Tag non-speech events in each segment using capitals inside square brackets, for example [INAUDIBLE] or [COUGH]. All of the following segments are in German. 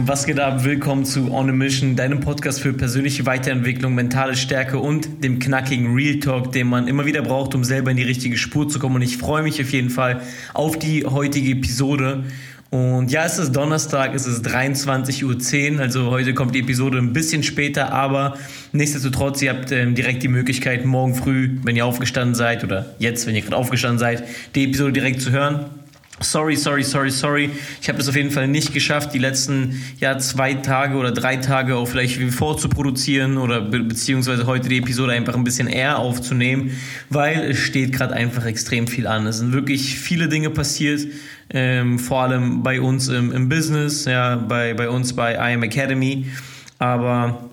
Fam, was geht ab? Willkommen zu On a Mission, deinem Podcast für persönliche Weiterentwicklung, mentale Stärke und dem knackigen Real Talk, den man immer wieder braucht, um selber in die richtige Spur zu kommen. Und ich freue mich auf jeden Fall auf die heutige Episode. Und ja, es ist Donnerstag, es ist 23.10 Uhr, also heute kommt die Episode ein bisschen später, aber nichtsdestotrotz, ihr habt ähm, direkt die Möglichkeit, morgen früh, wenn ihr aufgestanden seid oder jetzt, wenn ihr gerade aufgestanden seid, die Episode direkt zu hören. Sorry, sorry, sorry, sorry. Ich habe es auf jeden Fall nicht geschafft, die letzten ja, zwei Tage oder drei Tage auch vielleicht vorzuproduzieren oder be beziehungsweise heute die Episode einfach ein bisschen eher aufzunehmen, weil es steht gerade einfach extrem viel an. Es sind wirklich viele Dinge passiert, ähm, vor allem bei uns im, im Business, ja, bei, bei uns bei IM Academy. Aber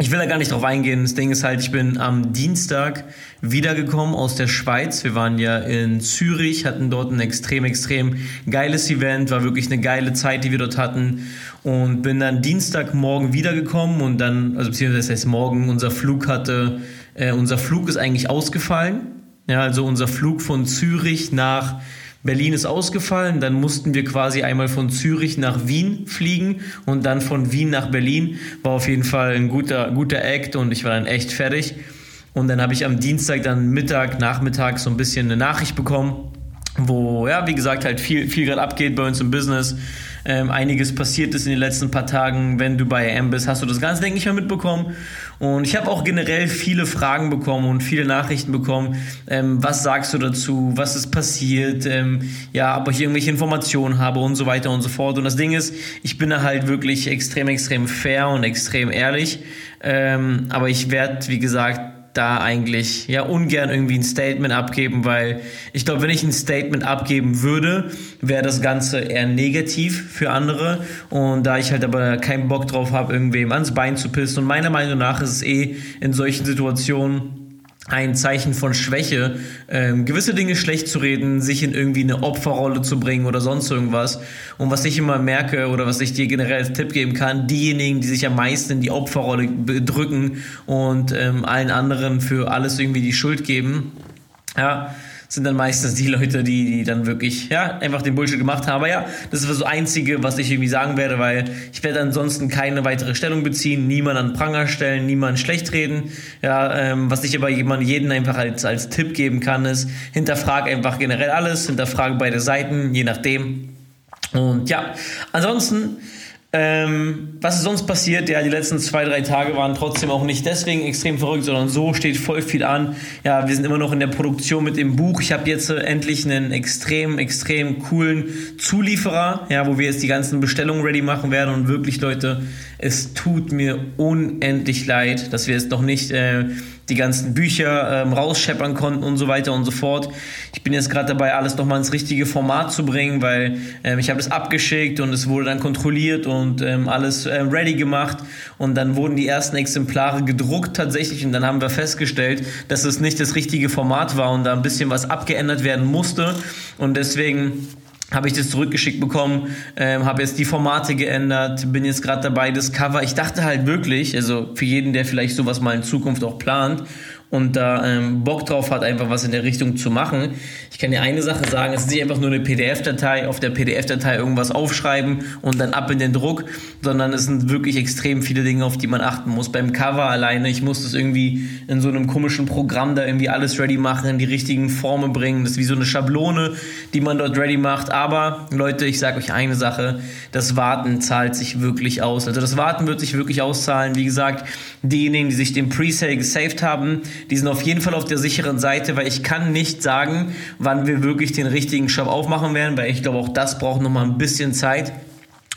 ich will da gar nicht drauf eingehen. Das Ding ist halt, ich bin am Dienstag wiedergekommen aus der Schweiz. Wir waren ja in Zürich, hatten dort ein extrem, extrem geiles Event, war wirklich eine geile Zeit, die wir dort hatten. Und bin dann Dienstagmorgen wiedergekommen und dann, also beziehungsweise das heißt morgen, unser Flug hatte, äh, unser Flug ist eigentlich ausgefallen. Ja, also unser Flug von Zürich nach Berlin ist ausgefallen, dann mussten wir quasi einmal von Zürich nach Wien fliegen und dann von Wien nach Berlin. War auf jeden Fall ein guter, guter Act und ich war dann echt fertig. Und dann habe ich am Dienstag dann Mittag, Nachmittag so ein bisschen eine Nachricht bekommen, wo, ja, wie gesagt, halt viel, viel gerade abgeht bei uns im Business ähm, einiges passiert ist in den letzten paar Tagen. Wenn du bei AM bist, hast du das Ganze, denke ich, mal mitbekommen. Und ich habe auch generell viele Fragen bekommen und viele Nachrichten bekommen. Ähm, was sagst du dazu? Was ist passiert? Ähm, ja, ob ich irgendwelche Informationen habe und so weiter und so fort. Und das Ding ist, ich bin da halt wirklich extrem, extrem fair und extrem ehrlich. Ähm, aber ich werde, wie gesagt, da eigentlich ja ungern irgendwie ein Statement abgeben, weil ich glaube, wenn ich ein Statement abgeben würde, wäre das Ganze eher negativ für andere. Und da ich halt aber keinen Bock drauf habe, irgendwem ans Bein zu pissen. Und meiner Meinung nach ist es eh in solchen Situationen ein Zeichen von Schwäche, ähm, gewisse Dinge schlecht zu reden, sich in irgendwie eine Opferrolle zu bringen oder sonst irgendwas. Und was ich immer merke oder was ich dir generell als Tipp geben kann, diejenigen, die sich am meisten in die Opferrolle drücken und ähm, allen anderen für alles irgendwie die Schuld geben, ja, sind dann meistens die Leute, die, die dann wirklich, ja, einfach den Bullshit gemacht haben. Aber ja, das ist das Einzige, was ich irgendwie sagen werde, weil ich werde ansonsten keine weitere Stellung beziehen, niemand an Pranger stellen, niemand schlecht reden. Ja, ähm, was ich aber jemand, jeden einfach als, als Tipp geben kann, ist, hinterfrag einfach generell alles, hinterfrag beide Seiten, je nachdem. Und ja, ansonsten, ähm, was ist sonst passiert? Ja, die letzten zwei, drei Tage waren trotzdem auch nicht deswegen extrem verrückt, sondern so steht voll viel an. Ja, wir sind immer noch in der Produktion mit dem Buch. Ich habe jetzt äh, endlich einen extrem, extrem coolen Zulieferer, ja, wo wir jetzt die ganzen Bestellungen ready machen werden. Und wirklich, Leute, es tut mir unendlich leid, dass wir es noch nicht äh, die ganzen Bücher ähm, rausscheppern konnten und so weiter und so fort. Ich bin jetzt gerade dabei, alles nochmal ins richtige Format zu bringen, weil ähm, ich habe das abgeschickt und es wurde dann kontrolliert und ähm, alles äh, ready gemacht und dann wurden die ersten Exemplare gedruckt tatsächlich und dann haben wir festgestellt, dass es nicht das richtige Format war und da ein bisschen was abgeändert werden musste und deswegen habe ich das zurückgeschickt bekommen, ähm, habe jetzt die Formate geändert, bin jetzt gerade dabei, das Cover. Ich dachte halt wirklich, also für jeden, der vielleicht sowas mal in Zukunft auch plant und da ähm, Bock drauf hat, einfach was in der Richtung zu machen. Ich kann dir eine Sache sagen, es ist nicht einfach nur eine PDF-Datei, auf der PDF-Datei irgendwas aufschreiben und dann ab in den Druck, sondern es sind wirklich extrem viele Dinge, auf die man achten muss. Beim Cover alleine, ich muss das irgendwie in so einem komischen Programm da irgendwie alles ready machen, in die richtigen Formen bringen. Das ist wie so eine Schablone, die man dort ready macht. Aber Leute, ich sage euch eine Sache, das Warten zahlt sich wirklich aus. Also das Warten wird sich wirklich auszahlen. Wie gesagt, diejenigen, die sich den Presale gesaved haben, die sind auf jeden Fall auf der sicheren Seite, weil ich kann nicht sagen, wann wir wirklich den richtigen Shop aufmachen werden, weil ich glaube, auch das braucht noch mal ein bisschen Zeit.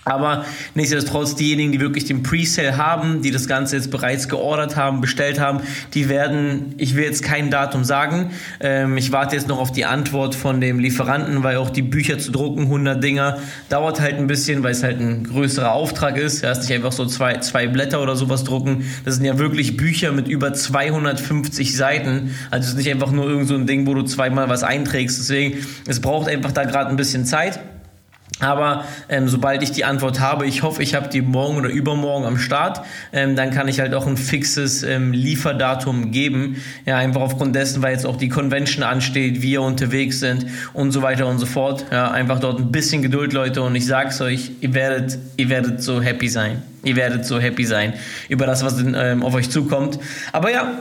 Aber nichtsdestotrotz, diejenigen, die wirklich den Presale haben, die das Ganze jetzt bereits geordert haben, bestellt haben, die werden, ich will jetzt kein Datum sagen, ähm, ich warte jetzt noch auf die Antwort von dem Lieferanten, weil auch die Bücher zu drucken, 100 Dinger, dauert halt ein bisschen, weil es halt ein größerer Auftrag ist. Ja, ist nicht einfach so zwei, zwei Blätter oder sowas drucken. Das sind ja wirklich Bücher mit über 250 Seiten. Also es ist nicht einfach nur irgend so ein Ding, wo du zweimal was einträgst. Deswegen, es braucht einfach da gerade ein bisschen Zeit. Aber ähm, sobald ich die Antwort habe, ich hoffe, ich habe die morgen oder übermorgen am Start, ähm, dann kann ich halt auch ein fixes ähm, Lieferdatum geben. Ja, einfach aufgrund dessen, weil jetzt auch die Convention ansteht, wir unterwegs sind und so weiter und so fort. Ja, einfach dort ein bisschen Geduld, Leute, und ich sag's euch, ihr werdet, ihr werdet so happy sein. Ihr werdet so happy sein über das, was ähm, auf euch zukommt. Aber ja,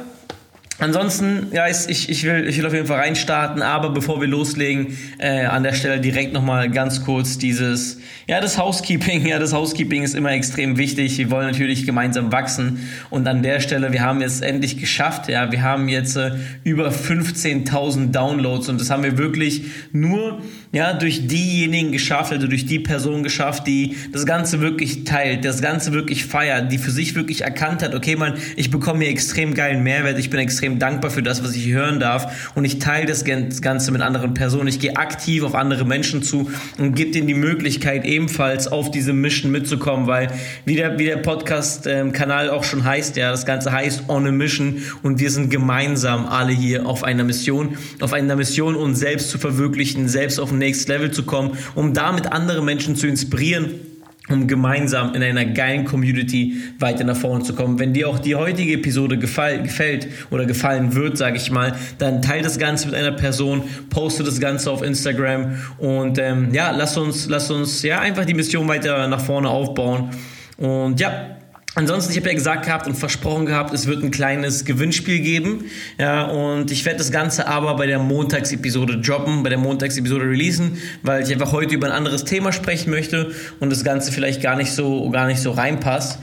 Ansonsten, Guys, ich, ich, will, ich will auf jeden Fall reinstarten, aber bevor wir loslegen, äh, an der Stelle direkt nochmal ganz kurz dieses, ja, das Housekeeping, [LAUGHS] ja, das Housekeeping ist immer extrem wichtig. Wir wollen natürlich gemeinsam wachsen. Und an der Stelle, wir haben jetzt endlich geschafft, ja, wir haben jetzt äh, über 15.000 Downloads. Und das haben wir wirklich nur ja, durch diejenigen geschafft, also durch die Person geschafft, die das Ganze wirklich teilt, das Ganze wirklich feiert, die für sich wirklich erkannt hat, okay, man, ich bekomme hier extrem geilen Mehrwert, ich bin extrem dankbar für das, was ich hören darf. Und ich teile das Ganze mit anderen Personen, ich gehe aktiv auf andere Menschen zu und gebe ihnen die Möglichkeit, ebenfalls auf diese Mission mitzukommen, weil wie der, wie der Podcast-Kanal auch schon heißt, ja, das Ganze heißt On a Mission. Und wir sind gemeinsam alle hier auf einer Mission, auf einer Mission, uns selbst zu verwirklichen, selbst auf ein Next Level zu kommen, um damit andere Menschen zu inspirieren um gemeinsam in einer geilen Community weiter nach vorne zu kommen. Wenn dir auch die heutige Episode gefall, gefällt oder gefallen wird, sage ich mal, dann teile das Ganze mit einer Person, poste das Ganze auf Instagram und ähm, ja, lass uns, lass uns ja einfach die Mission weiter nach vorne aufbauen. Und ja, Ansonsten, ich habe ja gesagt gehabt und versprochen gehabt, es wird ein kleines Gewinnspiel geben. Ja, und ich werde das Ganze aber bei der Montagsepisode droppen, bei der Montagsepisode releasen, weil ich einfach heute über ein anderes Thema sprechen möchte und das Ganze vielleicht gar nicht so, gar nicht so reinpasst.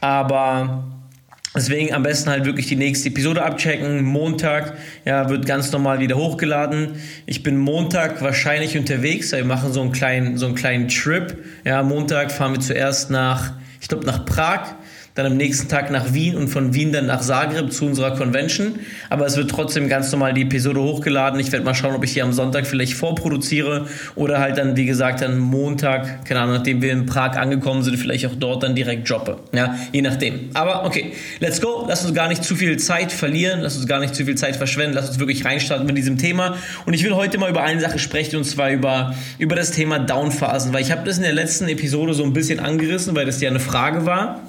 Aber Deswegen am besten halt wirklich die nächste Episode abchecken. Montag ja, wird ganz normal wieder hochgeladen. Ich bin Montag wahrscheinlich unterwegs. Wir machen so einen kleinen, so einen kleinen Trip. Ja, Montag fahren wir zuerst nach, ich glaube, nach Prag dann am nächsten Tag nach Wien und von Wien dann nach Zagreb zu unserer Convention. Aber es wird trotzdem ganz normal die Episode hochgeladen. Ich werde mal schauen, ob ich hier am Sonntag vielleicht vorproduziere oder halt dann, wie gesagt, dann Montag, keine Ahnung, nachdem wir in Prag angekommen sind, vielleicht auch dort dann direkt droppe. Ja, je nachdem. Aber okay, let's go. Lass uns gar nicht zu viel Zeit verlieren. Lass uns gar nicht zu viel Zeit verschwenden. Lass uns wirklich reinstarten mit diesem Thema. Und ich will heute mal über eine Sache sprechen und zwar über, über das Thema Downphasen, weil ich habe das in der letzten Episode so ein bisschen angerissen, weil das ja eine Frage war.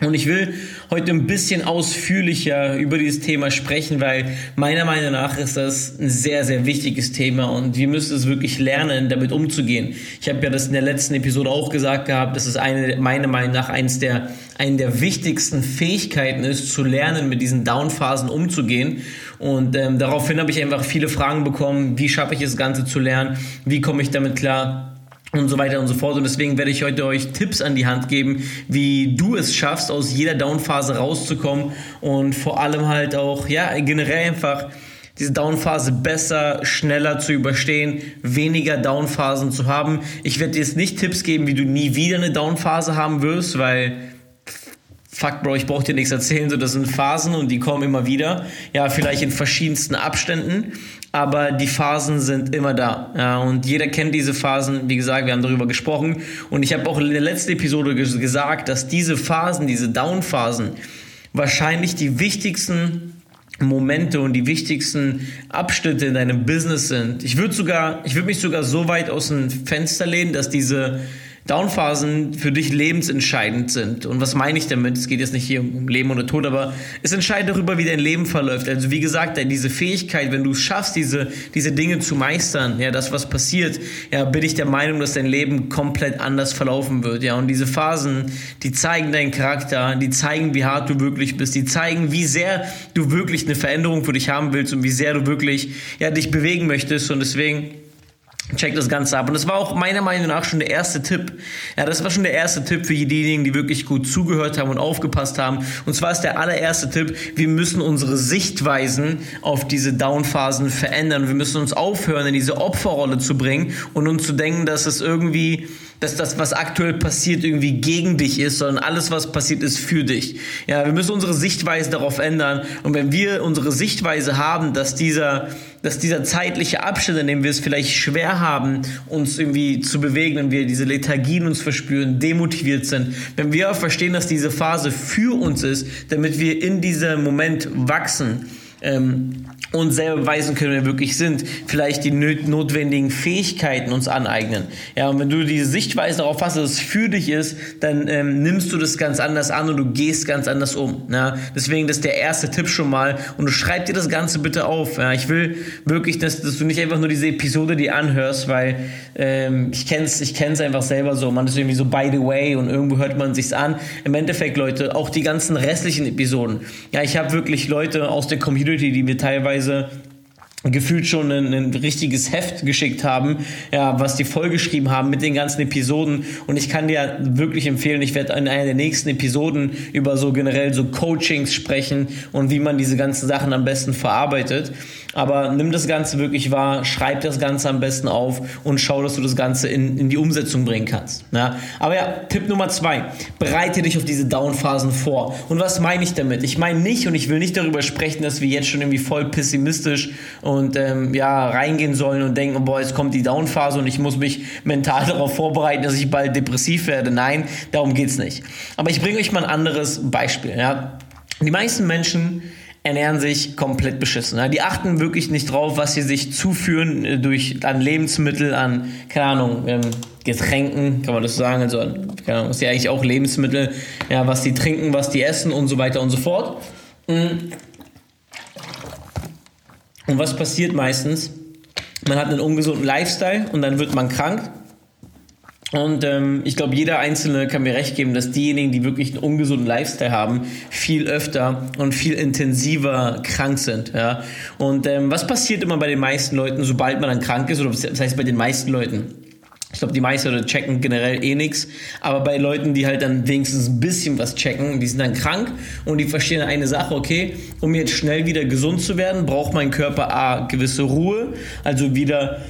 Und ich will heute ein bisschen ausführlicher über dieses Thema sprechen, weil meiner Meinung nach ist das ein sehr, sehr wichtiges Thema und wir müssen es wirklich lernen, damit umzugehen. Ich habe ja das in der letzten Episode auch gesagt gehabt, dass es eine, meiner Meinung nach eins der, eine der wichtigsten Fähigkeiten ist, zu lernen, mit diesen Downphasen umzugehen. Und ähm, daraufhin habe ich einfach viele Fragen bekommen, wie schaffe ich das Ganze zu lernen, wie komme ich damit klar und so weiter und so fort. Und deswegen werde ich heute euch Tipps an die Hand geben, wie du es schaffst, aus jeder Downphase rauszukommen und vor allem halt auch, ja, generell einfach diese Downphase besser, schneller zu überstehen, weniger Downphasen zu haben. Ich werde dir jetzt nicht Tipps geben, wie du nie wieder eine Downphase haben wirst, weil fuck Bro, ich brauche dir nichts erzählen, so das sind Phasen und die kommen immer wieder. Ja, vielleicht in verschiedensten Abständen aber die Phasen sind immer da. Ja, und jeder kennt diese Phasen. Wie gesagt, wir haben darüber gesprochen. Und ich habe auch in der letzten Episode gesagt, dass diese Phasen, diese Down-Phasen, wahrscheinlich die wichtigsten Momente und die wichtigsten Abschnitte in deinem Business sind. Ich würde sogar, ich würde mich sogar so weit aus dem Fenster lehnen, dass diese Downphasen für dich lebensentscheidend sind. Und was meine ich damit? Es geht jetzt nicht hier um Leben oder Tod, aber es entscheidet darüber, wie dein Leben verläuft. Also wie gesagt, diese Fähigkeit, wenn du es schaffst, diese, diese Dinge zu meistern, ja, das, was passiert, ja, bin ich der Meinung, dass dein Leben komplett anders verlaufen wird. Ja, und diese Phasen, die zeigen deinen Charakter, die zeigen, wie hart du wirklich bist, die zeigen, wie sehr du wirklich eine Veränderung für dich haben willst und wie sehr du wirklich, ja, dich bewegen möchtest. Und deswegen, Check das Ganze ab. Und das war auch meiner Meinung nach schon der erste Tipp. Ja, das war schon der erste Tipp für diejenigen, die wirklich gut zugehört haben und aufgepasst haben. Und zwar ist der allererste Tipp, wir müssen unsere Sichtweisen auf diese Downphasen verändern. Wir müssen uns aufhören, in diese Opferrolle zu bringen und uns zu denken, dass es irgendwie dass das, was aktuell passiert, irgendwie gegen dich ist, sondern alles, was passiert, ist für dich. Ja, wir müssen unsere Sichtweise darauf ändern. Und wenn wir unsere Sichtweise haben, dass dieser, dass dieser zeitliche Abschnitt, in dem wir es vielleicht schwer haben, uns irgendwie zu bewegen, wenn wir diese Lethargien uns verspüren, demotiviert sind, wenn wir verstehen, dass diese Phase für uns ist, damit wir in diesem Moment wachsen, ähm, uns selber beweisen können, wer wir wirklich sind, vielleicht die notwendigen Fähigkeiten uns aneignen. Ja, und wenn du diese Sichtweise darauf hast, dass es für dich ist, dann ähm, nimmst du das ganz anders an und du gehst ganz anders um. Ja, deswegen das ist der erste Tipp schon mal und du schreib dir das Ganze bitte auf. Ja, ich will wirklich, dass, dass du nicht einfach nur diese Episode dir anhörst, weil ähm, ich kenn's, ich kenn's einfach selber so. Man ist irgendwie so by the way und irgendwo hört man sich's an. Im Endeffekt, Leute, auch die ganzen restlichen Episoden. Ja, ich habe wirklich Leute aus der Community, die mir teilweise teilweise gefühlt schon ein, ein, richtiges Heft geschickt haben, ja, was die vollgeschrieben haben mit den ganzen Episoden. Und ich kann dir wirklich empfehlen, ich werde in einer der nächsten Episoden über so generell so Coachings sprechen und wie man diese ganzen Sachen am besten verarbeitet. Aber nimm das Ganze wirklich wahr, schreib das Ganze am besten auf und schau, dass du das Ganze in, in die Umsetzung bringen kannst. Ja? Aber ja, Tipp Nummer zwei, bereite dich auf diese Downphasen vor. Und was meine ich damit? Ich meine nicht und ich will nicht darüber sprechen, dass wir jetzt schon irgendwie voll pessimistisch und ähm, ja, reingehen sollen und denken, boah, jetzt kommt die Downphase und ich muss mich mental [LAUGHS] darauf vorbereiten, dass ich bald depressiv werde. Nein, darum geht es nicht. Aber ich bringe euch mal ein anderes Beispiel. Ja? Die meisten Menschen ernähren sich komplett beschissen. Die achten wirklich nicht drauf, was sie sich zuführen äh, durch an Lebensmittel, an, keine Ahnung, ähm, Getränken, kann man das sagen, also keine Ahnung, ist ja eigentlich auch Lebensmittel, ja, was die trinken, was die essen und so weiter und so fort. Mm. Und was passiert meistens? Man hat einen ungesunden Lifestyle und dann wird man krank und ähm, ich glaube, jeder Einzelne kann mir recht geben, dass diejenigen, die wirklich einen ungesunden Lifestyle haben, viel öfter und viel intensiver krank sind. Ja? Und ähm, was passiert immer bei den meisten Leuten, sobald man dann krank ist, oder was heißt bei den meisten Leuten? Ich glaube, die meisten Leute checken generell eh nichts. Aber bei Leuten, die halt dann wenigstens ein bisschen was checken, die sind dann krank und die verstehen eine Sache, okay, um jetzt schnell wieder gesund zu werden, braucht mein Körper A, gewisse Ruhe, also wieder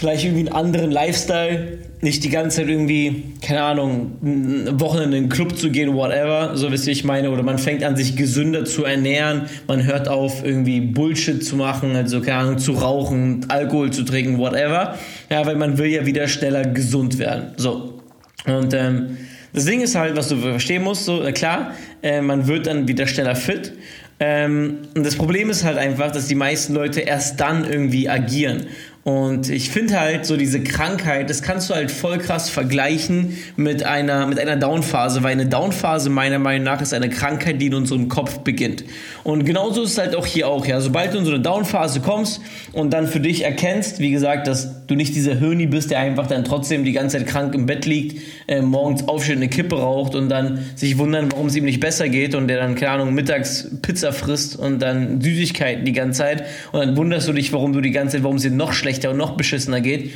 vielleicht irgendwie einen anderen Lifestyle, nicht die ganze Zeit irgendwie, keine Ahnung, ein Wochenende in den Club zu gehen, whatever, so wisst ihr, ich meine, oder man fängt an, sich gesünder zu ernähren, man hört auf, irgendwie Bullshit zu machen, also keine Ahnung, zu rauchen, Alkohol zu trinken, whatever, ja, weil man will ja wieder schneller gesund werden, so. Und ähm, das Ding ist halt, was du verstehen musst, so, klar, äh, man wird dann wieder schneller fit, ähm, und das Problem ist halt einfach, dass die meisten Leute erst dann irgendwie agieren. Und ich finde halt so diese Krankheit, das kannst du halt voll krass vergleichen mit einer, mit einer Downphase, weil eine Downphase meiner Meinung nach ist eine Krankheit, die in unserem Kopf beginnt. Und genauso ist es halt auch hier auch, ja. Sobald du in so eine Downphase kommst und dann für dich erkennst, wie gesagt, dass du nicht dieser Hirni bist, der einfach dann trotzdem die ganze Zeit krank im Bett liegt, äh, morgens aufsteht, eine Kippe raucht und dann sich wundern, warum es ihm nicht besser geht und der dann, keine Ahnung, mittags Pizza frisst und dann Süßigkeiten die ganze Zeit und dann wunderst du dich, warum du die ganze Zeit, warum es dir noch schlechter schlechter und noch beschissener geht.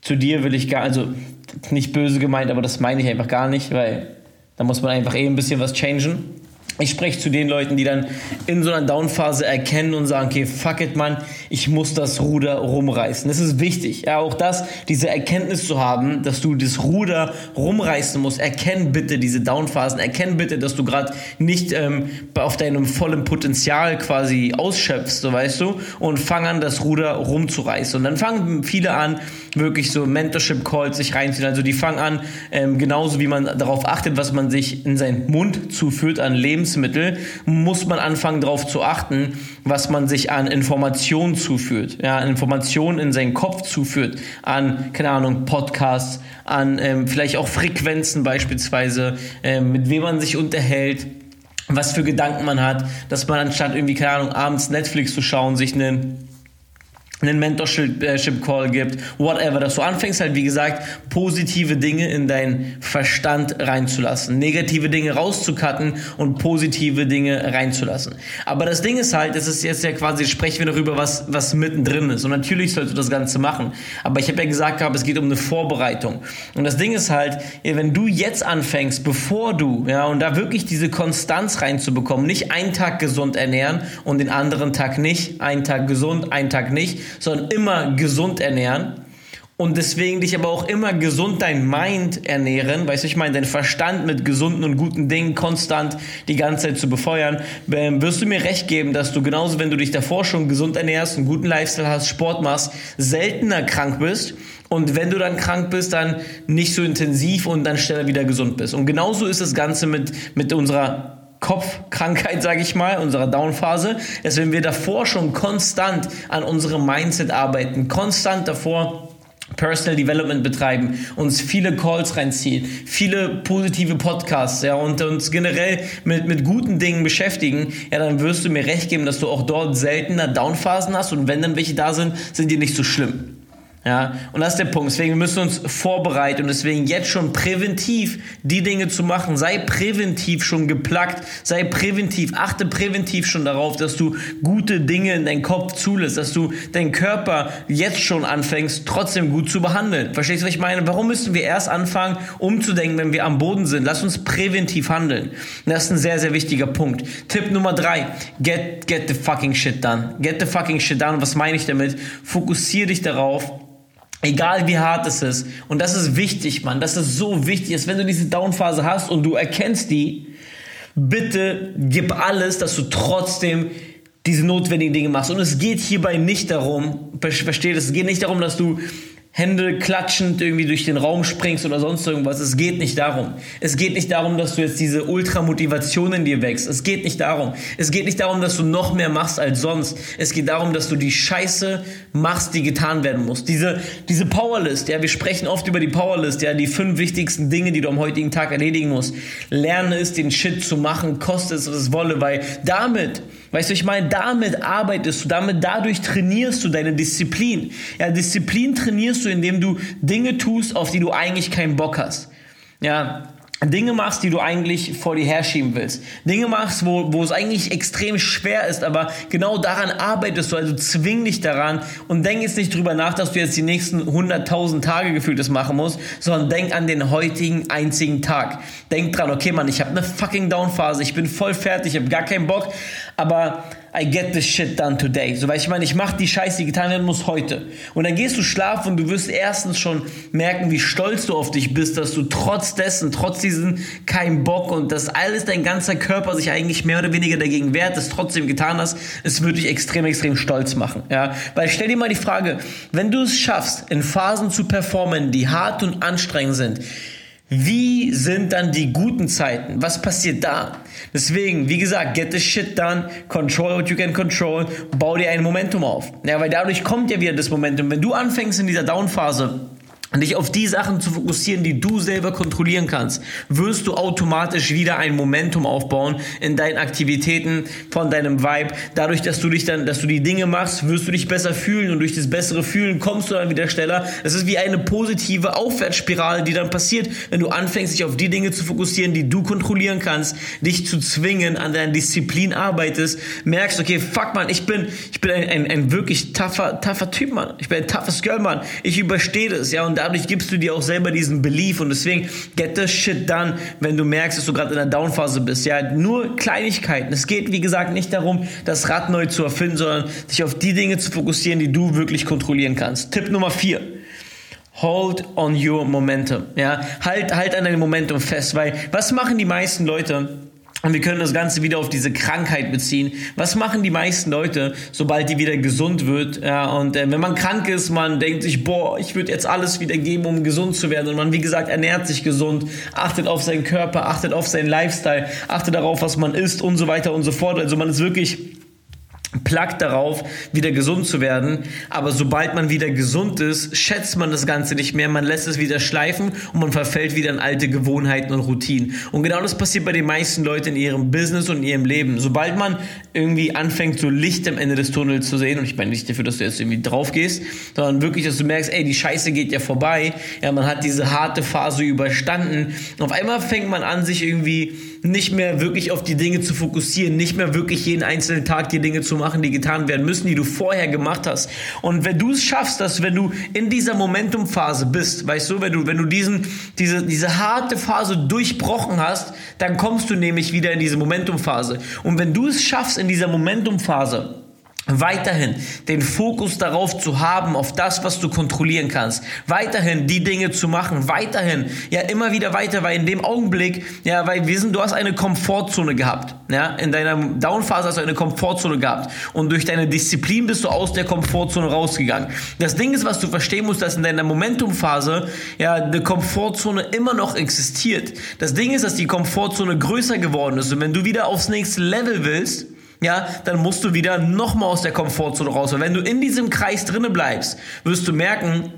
Zu dir will ich gar, also nicht böse gemeint, aber das meine ich einfach gar nicht, weil da muss man einfach eh ein bisschen was changen. Ich spreche zu den Leuten, die dann in so einer Downphase erkennen und sagen, okay, fuck it, Mann, ich muss das Ruder rumreißen. Das ist wichtig. Ja, auch das, diese Erkenntnis zu haben, dass du das Ruder rumreißen musst. Erkenn bitte diese Downphasen. Erkenn bitte, dass du gerade nicht ähm, auf deinem vollen Potenzial quasi ausschöpfst, so weißt du, und fang an, das Ruder rumzureißen. Und dann fangen viele an, wirklich so Mentorship-Calls sich reinzuziehen. Also die fangen an, ähm, genauso wie man darauf achtet, was man sich in seinen Mund zuführt an Lebensmittel, muss man anfangen darauf zu achten, was man sich an Informationen zuführt. Ja, Informationen in seinen Kopf zuführt, an, keine Ahnung, Podcasts, an ähm, vielleicht auch Frequenzen beispielsweise, ähm, mit wem man sich unterhält, was für Gedanken man hat, dass man anstatt irgendwie, keine Ahnung, abends Netflix zu schauen, sich einen einen Mentorship-Call gibt, whatever, dass du anfängst halt, wie gesagt, positive Dinge in deinen Verstand reinzulassen, negative Dinge rauszucutten und positive Dinge reinzulassen. Aber das Ding ist halt, das ist jetzt ja quasi, sprechen wir darüber, was, was mittendrin ist. Und natürlich sollst du das Ganze machen. Aber ich habe ja gesagt gehabt, es geht um eine Vorbereitung. Und das Ding ist halt, wenn du jetzt anfängst, bevor du, ja, und da wirklich diese Konstanz reinzubekommen, nicht einen Tag gesund ernähren und den anderen Tag nicht, einen Tag gesund, einen Tag nicht, sondern immer gesund ernähren und deswegen dich aber auch immer gesund dein Mind ernähren, weißt du, ich meine, dein Verstand mit gesunden und guten Dingen konstant die ganze Zeit zu befeuern, ähm, wirst du mir recht geben, dass du genauso, wenn du dich davor schon gesund ernährst, einen guten Lifestyle hast, Sport machst, seltener krank bist. Und wenn du dann krank bist, dann nicht so intensiv und dann schneller wieder gesund bist. Und genauso ist das Ganze mit, mit unserer Kopfkrankheit, sage ich mal, unserer Downphase, dass wenn wir davor schon konstant an unserem Mindset arbeiten, konstant davor Personal Development betreiben, uns viele Calls reinziehen, viele positive Podcasts, ja, und uns generell mit, mit guten Dingen beschäftigen, ja, dann wirst du mir recht geben, dass du auch dort seltener Downphasen hast und wenn dann welche da sind, sind die nicht so schlimm. Ja, und das ist der Punkt. Deswegen müssen wir uns vorbereiten und deswegen jetzt schon präventiv die Dinge zu machen. Sei präventiv schon geplagt, sei präventiv, achte präventiv schon darauf, dass du gute Dinge in deinen Kopf zulässt, dass du deinen Körper jetzt schon anfängst, trotzdem gut zu behandeln. Verstehst du, was ich meine? Warum müssen wir erst anfangen, umzudenken, wenn wir am Boden sind? Lass uns präventiv handeln. Und das ist ein sehr, sehr wichtiger Punkt. Tipp Nummer drei: Get, get the fucking shit done. Get the fucking shit done. Was meine ich damit? Fokussiere dich darauf, Egal wie hart es ist. Und das ist wichtig, Mann. Das ist so wichtig, dass wenn du diese Downphase hast und du erkennst die, bitte gib alles, dass du trotzdem diese notwendigen Dinge machst. Und es geht hierbei nicht darum, versteht es, es geht nicht darum, dass du Hände klatschend irgendwie durch den Raum springst oder sonst irgendwas. Es geht nicht darum. Es geht nicht darum, dass du jetzt diese Ultramotivation in dir wächst. Es geht nicht darum. Es geht nicht darum, dass du noch mehr machst als sonst. Es geht darum, dass du die Scheiße machst, die getan werden muss. Diese, diese Powerlist, ja, wir sprechen oft über die Powerlist, ja, die fünf wichtigsten Dinge, die du am heutigen Tag erledigen musst. Lerne es, den Shit zu machen, kostet es, was es wolle, weil damit Weißt du, ich meine, damit arbeitest du, damit dadurch trainierst du deine Disziplin. Ja, Disziplin trainierst du, indem du Dinge tust, auf die du eigentlich keinen Bock hast. Ja, Dinge machst, die du eigentlich vor dir herschieben willst. Dinge machst, wo, wo es eigentlich extrem schwer ist, aber genau daran arbeitest du. Also zwing dich daran und denk jetzt nicht drüber nach, dass du jetzt die nächsten 100.000 Tage gefühlt das machen musst, sondern denk an den heutigen einzigen Tag. Denk dran, okay, Mann, ich habe eine fucking Downphase, ich bin voll fertig, ich habe gar keinen Bock, aber I get this shit done today. So, weil ich meine, ich mache die Scheiße, die getan werden muss heute. Und dann gehst du schlafen und du wirst erstens schon merken, wie stolz du auf dich bist, dass du trotz dessen, trotz diesen kein Bock und dass alles dein ganzer Körper sich eigentlich mehr oder weniger dagegen wehrt, es trotzdem getan hast, es würde dich extrem, extrem stolz machen. Ja, weil stell dir mal die Frage, wenn du es schaffst, in Phasen zu performen, die hart und anstrengend sind, wie sind dann die guten Zeiten? Was passiert da? Deswegen, wie gesagt, get the shit done, control what you can control, bau dir ein Momentum auf. Ja, weil dadurch kommt ja wieder das Momentum. Wenn du anfängst in dieser Downphase, dich auf die Sachen zu fokussieren, die du selber kontrollieren kannst, wirst du automatisch wieder ein Momentum aufbauen in deinen Aktivitäten von deinem Vibe. Dadurch, dass du dich dann, dass du die Dinge machst, wirst du dich besser fühlen und durch das bessere Fühlen kommst du dann wieder schneller. Es ist wie eine positive Aufwärtsspirale, die dann passiert, wenn du anfängst, dich auf die Dinge zu fokussieren, die du kontrollieren kannst, dich zu zwingen, an deiner Disziplin arbeitest, merkst, okay, fuck man, ich bin, ich bin ein, ein, ein wirklich tougher, tougher Typ, Mann. Ich bin ein toughes Girl, Mann. Ich überstehe das, ja, und dadurch gibst du dir auch selber diesen Belief und deswegen get the shit done, wenn du merkst, dass du gerade in der Downphase bist. Ja, nur Kleinigkeiten. Es geht, wie gesagt, nicht darum, das Rad neu zu erfinden, sondern dich auf die Dinge zu fokussieren, die du wirklich kontrollieren kannst. Tipp Nummer vier. Hold on your momentum. Ja, halt, halt an deinem Momentum fest, weil was machen die meisten Leute? Und wir können das Ganze wieder auf diese Krankheit beziehen. Was machen die meisten Leute, sobald die wieder gesund wird? Ja, und äh, wenn man krank ist, man denkt sich, boah, ich würde jetzt alles wieder geben, um gesund zu werden. Und man, wie gesagt, ernährt sich gesund, achtet auf seinen Körper, achtet auf seinen Lifestyle, achtet darauf, was man isst und so weiter und so fort. Also man ist wirklich plagt darauf, wieder gesund zu werden. Aber sobald man wieder gesund ist, schätzt man das Ganze nicht mehr. Man lässt es wieder schleifen und man verfällt wieder in alte Gewohnheiten und Routinen. Und genau das passiert bei den meisten Leuten in ihrem Business und in ihrem Leben. Sobald man irgendwie anfängt, so Licht am Ende des Tunnels zu sehen, und ich meine nicht dafür, dass du jetzt irgendwie drauf gehst, sondern wirklich, dass du merkst, ey, die Scheiße geht ja vorbei. Ja, man hat diese harte Phase überstanden. Und auf einmal fängt man an, sich irgendwie nicht mehr wirklich auf die Dinge zu fokussieren, nicht mehr wirklich jeden einzelnen Tag die Dinge zu machen, die getan werden müssen, die du vorher gemacht hast. Und wenn du es schaffst, dass wenn du in dieser Momentumphase bist, weißt du, wenn du, wenn du diesen, diese, diese harte Phase durchbrochen hast, dann kommst du nämlich wieder in diese Momentumphase. Und wenn du es schaffst in dieser Momentumphase, Weiterhin den Fokus darauf zu haben, auf das, was du kontrollieren kannst. Weiterhin die Dinge zu machen. Weiterhin, ja, immer wieder weiter, weil in dem Augenblick, ja, weil wir sind, du hast eine Komfortzone gehabt. Ja, in deiner Downphase hast du eine Komfortzone gehabt. Und durch deine Disziplin bist du aus der Komfortzone rausgegangen. Das Ding ist, was du verstehen musst, dass in deiner Momentumphase, ja, eine Komfortzone immer noch existiert. Das Ding ist, dass die Komfortzone größer geworden ist. Und wenn du wieder aufs nächste Level willst, ja, dann musst du wieder nochmal aus der Komfortzone raus. Und wenn du in diesem Kreis drinne bleibst, wirst du merken,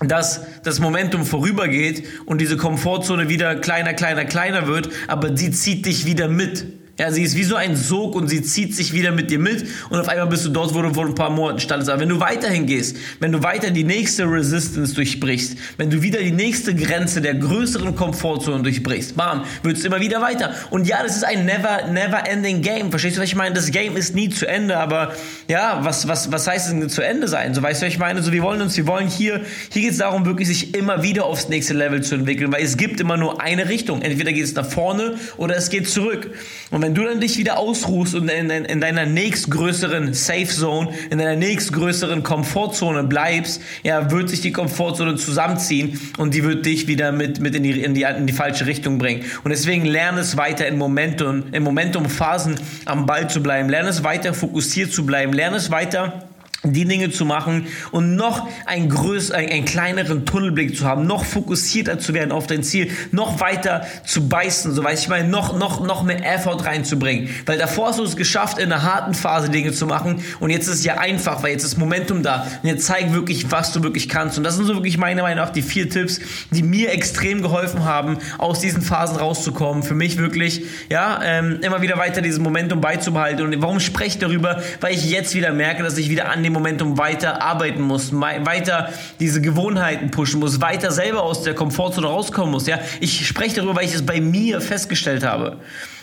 dass das Momentum vorübergeht und diese Komfortzone wieder kleiner, kleiner, kleiner wird, aber sie zieht dich wieder mit. Ja, sie ist wie so ein Sog und sie zieht sich wieder mit dir mit und auf einmal bist du dort, wo du vor ein paar Monaten standest. Aber wenn du weiterhin gehst, wenn du weiter die nächste Resistance durchbrichst, wenn du wieder die nächste Grenze der größeren Komfortzone durchbrichst, bam, wird es immer wieder weiter. Und ja, das ist ein never, never ending Game. Verstehst du, was ich meine? Das Game ist nie zu Ende, aber ja, was, was, was heißt es denn zu Ende sein? So, weißt du, was ich meine? So, wir wollen uns, wir wollen hier, hier geht es darum, wirklich sich immer wieder aufs nächste Level zu entwickeln, weil es gibt immer nur eine Richtung. Entweder geht es nach vorne oder es geht zurück. Und wenn du dann dich wieder ausruhst und in, in, in deiner nächstgrößeren Safe Zone, in deiner nächstgrößeren Komfortzone bleibst, ja, wird sich die Komfortzone zusammenziehen und die wird dich wieder mit, mit in, die, in, die, in die falsche Richtung bringen. Und deswegen lerne es weiter in Momentum, in Momentum-Phasen am Ball zu bleiben, lerne es weiter fokussiert zu bleiben, lerne es weiter die Dinge zu machen und noch einen einen, einen kleineren Tunnelblick zu haben, noch fokussierter zu werden auf dein Ziel, noch weiter zu beißen, so weiß ich meine, noch, noch, noch mehr Effort reinzubringen. Weil davor hast du es geschafft, in einer harten Phase Dinge zu machen und jetzt ist es ja einfach, weil jetzt ist Momentum da und jetzt zeig wirklich, was du wirklich kannst. Und das sind so wirklich meiner Meinung nach die vier Tipps, die mir extrem geholfen haben, aus diesen Phasen rauszukommen. Für mich wirklich, ja, ähm, immer wieder weiter dieses Momentum beizubehalten. Und warum spreche ich darüber? Weil ich jetzt wieder merke, dass ich wieder an dem Momentum weiter arbeiten muss, weiter diese Gewohnheiten pushen muss, weiter selber aus der Komfortzone rauskommen muss. Ja, ich spreche darüber, weil ich es bei mir festgestellt habe.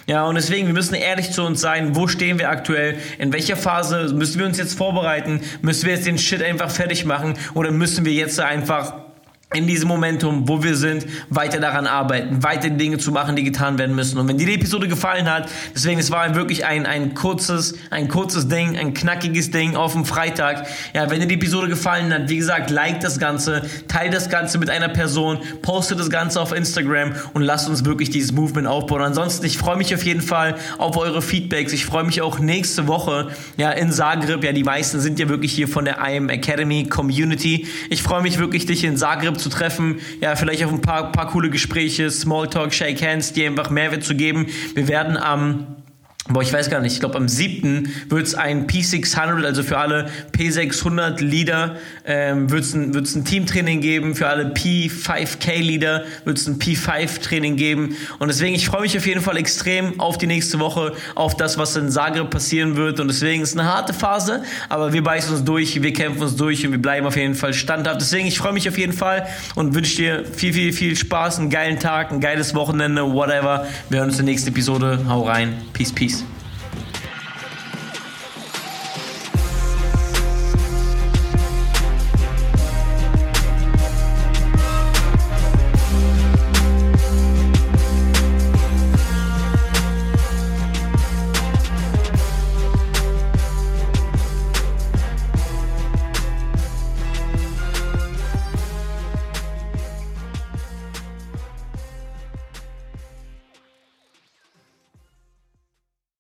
Ja, und deswegen, wir müssen ehrlich zu uns sein, wo stehen wir aktuell, in welcher Phase müssen wir uns jetzt vorbereiten, müssen wir jetzt den Shit einfach fertig machen oder müssen wir jetzt einfach in diesem Momentum, wo wir sind, weiter daran arbeiten, weiter Dinge zu machen, die getan werden müssen. Und wenn dir die Episode gefallen hat, deswegen, es war wirklich ein, ein kurzes, ein kurzes Ding, ein knackiges Ding auf dem Freitag. Ja, wenn dir die Episode gefallen hat, wie gesagt, like das Ganze, teile das Ganze mit einer Person, poste das Ganze auf Instagram und lasst uns wirklich dieses Movement aufbauen. Ansonsten, ich freue mich auf jeden Fall auf eure Feedbacks. Ich freue mich auch nächste Woche, ja, in Zagreb. Ja, die meisten sind ja wirklich hier von der IM Academy Community. Ich freue mich wirklich, dich in Zagreb zu treffen, ja, vielleicht auf ein paar, paar coole Gespräche, Smalltalk, Shake Hands, die einfach Mehrwert zu geben. Wir werden am Boah, ich weiß gar nicht, ich glaube am 7. wird es ein P600, also für alle P600 Leader, ähm, wird es ein, wird's ein Teamtraining geben, für alle P5K Leader wird es ein P5 Training geben und deswegen, ich freue mich auf jeden Fall extrem auf die nächste Woche, auf das, was in Zagreb passieren wird und deswegen ist es eine harte Phase, aber wir beißen uns durch, wir kämpfen uns durch und wir bleiben auf jeden Fall standhaft. Deswegen, ich freue mich auf jeden Fall und wünsche dir viel, viel, viel Spaß, einen geilen Tag, ein geiles Wochenende, whatever. Wir hören uns in der nächsten Episode. Hau rein. Peace, peace.